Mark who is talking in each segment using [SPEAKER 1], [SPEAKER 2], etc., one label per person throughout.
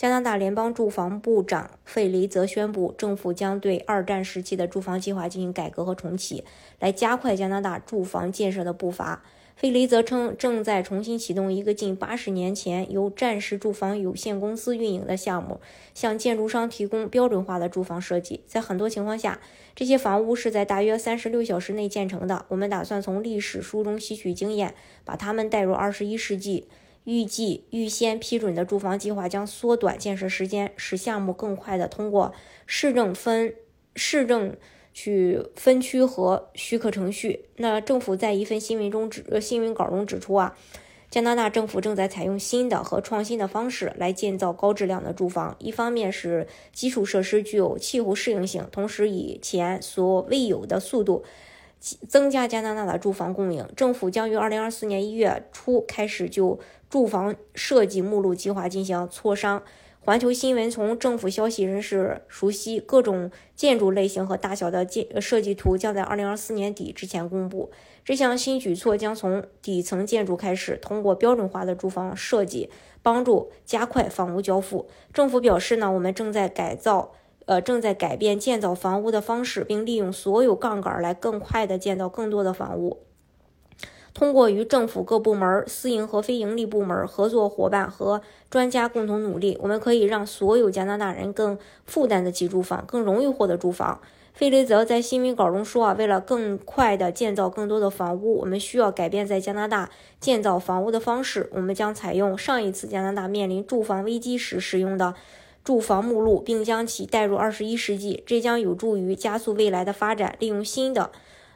[SPEAKER 1] 加拿大联邦住房部长费雷则宣布，政府将对二战时期的住房计划进行改革和重启，来加快加拿大住房建设的步伐。费雷则称，正在重新启动一个近八十年前由战时住房有限公司运营的项目，向建筑商提供标准化的住房设计。在很多情况下，这些房屋是在大约三十六小时内建成的。我们打算从历史书中吸取经验，把它们带入二十一世纪。预计预先批准的住房计划将缩短建设时间，使项目更快地通过市政分市政去分区和许可程序。那政府在一份新闻中指新闻稿中指出啊，加拿大政府正在采用新的和创新的方式来建造高质量的住房。一方面是基础设施具有气候适应性，同时以前所未有的速度。增加加拿大的住房供应，政府将于二零二四年一月初开始就住房设计目录计划进行磋商。环球新闻从政府消息人士熟悉，各种建筑类型和大小的建设计图将在二零二四年底之前公布。这项新举措将从底层建筑开始，通过标准化的住房设计，帮助加快房屋交付。政府表示呢，我们正在改造。呃，正在改变建造房屋的方式，并利用所有杠杆来更快地建造更多的房屋。通过与政府各部门、私营和非营利部门合作伙伴和专家共同努力，我们可以让所有加拿大人更负担得起住房，更容易获得住房。费雷泽在新闻稿中说：“啊，为了更快地建造更多的房屋，我们需要改变在加拿大建造房屋的方式。我们将采用上一次加拿大面临住房危机时使用的。”住房目录，并将其带入二十一世纪，这将有助于加速未来的发展。利用新的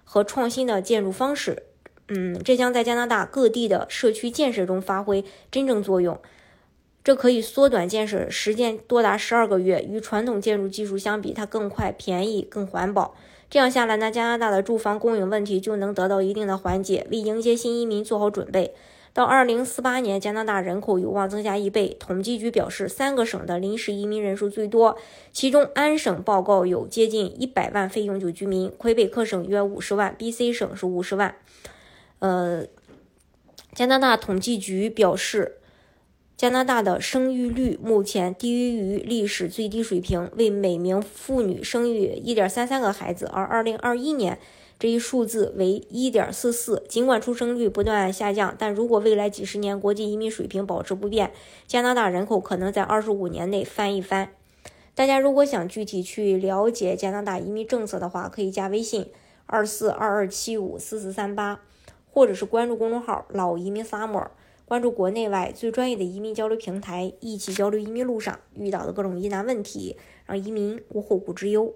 [SPEAKER 1] 和创新的建筑方式，嗯，这将在加拿大各地的社区建设中发挥真正作用。这可以缩短建设时间多达十二个月，与传统建筑技术相比，它更快、便宜、更环保。这样下来呢，加拿大的住房供应问题就能得到一定的缓解，为迎接新移民做好准备。到二零四八年，加拿大人口有望增加一倍。统计局表示，三个省的临时移民人数最多，其中安省报告有接近一百万非永久居民，魁北克省约五十万，BC 省是五十万。呃，加拿大统计局表示，加拿大的生育率目前低于历史最低水平，为每名妇女生育一点三三个孩子，而二零二一年。这一数字为1.44。尽管出生率不断下降，但如果未来几十年国际移民水平保持不变，加拿大人口可能在25年内翻一番。大家如果想具体去了解加拿大移民政策的话，可以加微信二四二二七五四四三八，或者是关注公众号“老移民 summer”，关注国内外最专业的移民交流平台，一起交流移民路上遇到的各种疑难问题，让移民无后顾之忧。